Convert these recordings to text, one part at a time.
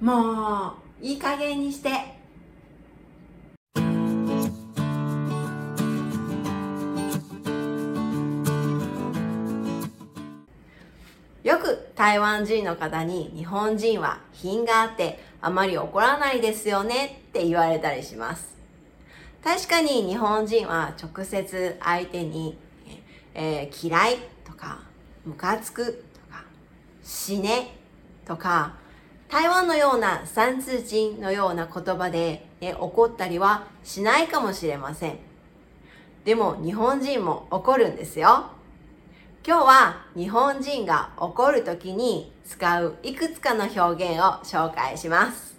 もう、いい加減にして。よく台湾人の方に日本人は品があってあまり怒らないですよねって言われたりします。確かに日本人は直接相手に、えー、嫌いとかムカつくとか死ねとか台湾のような三通人のような言葉で、ね、怒ったりはしないかもしれません。でも日本人も怒るんですよ。今日は日本人が怒るときに使ういくつかの表現を紹介します。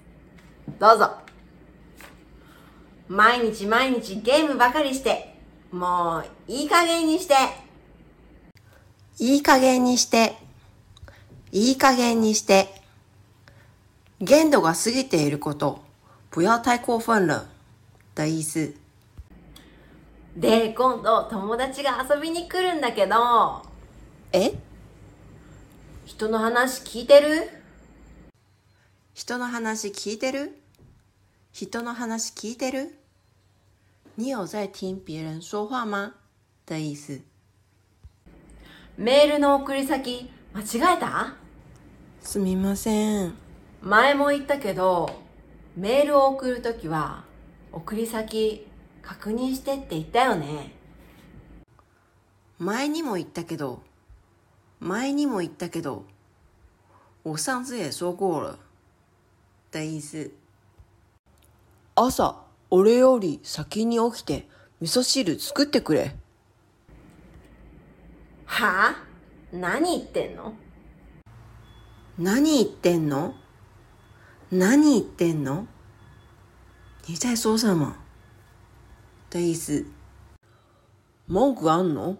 どうぞ。毎日毎日ゲームばかりして、もういい加減にして。いい加減にして。いい加減にして。限度が過ぎていること。不要太过分了。的意思。で、今度友達が遊びに来るんだけど、え？人の話聞いてる？人の話聞いてる？人の話聞いてる？你有在听别人说话吗？的意思。メールの送り先間違えた？すみません。前も言ったけど、メールを送るときは送り先確認してって言ったよね。前にも言ったけど、前にも言ったけど、我上次也说过了的意思。朝、俺より先に起きて味噌汁作ってくれ。は？あ何言ってんの？何言ってんの？何言ってんの？你在说什么的意思。文句あんの？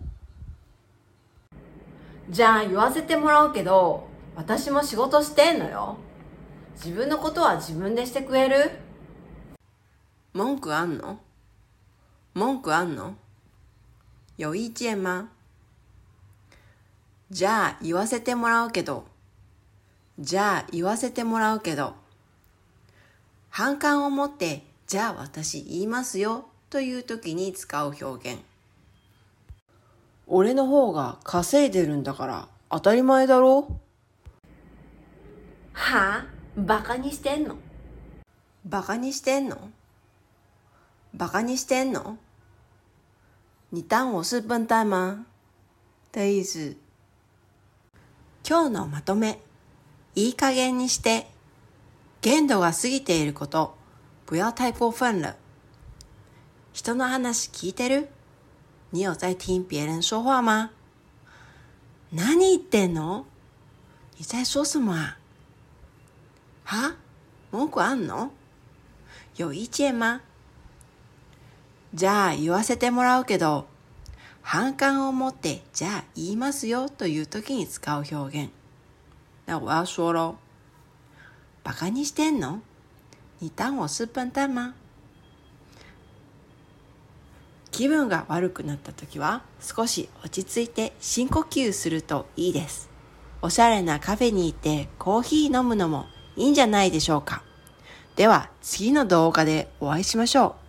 じゃあ言わせてもらうけど、私も仕事してんのよ。自分のことは自分でしてくれる？文句あんの？文句あんの？有意見吗じゃあ言わせてもらうけど。じゃあ言わせてもらうけど。反感を持って、じゃあ私言いますよという時に使う表現。俺の方が稼いでるんだから当たり前だろ？はあ？バカにしてんの？バカにしてんの？バカにしてんの？你当我是笨蛋吗的意思。今日のまとめ。いい加減にして。限度が過ぎていること。不要太过分了。人の話聞いてる？你有在听别人说话吗？何言ってんの？你在说什么啊？は？文句あんの？有意見吗？じゃあ言わせてもらうけど、反感を持ってじゃあ言いますよという時に使う表現。那我要说喽。バカにしてんの？你当我是笨蛋吗？気分が悪くなった時は少し落ち着いて深呼吸するといいです。おしゃれなカフェに行ってコーヒー飲むのもいいんじゃないでしょうか。では次の動画でお会いしましょう。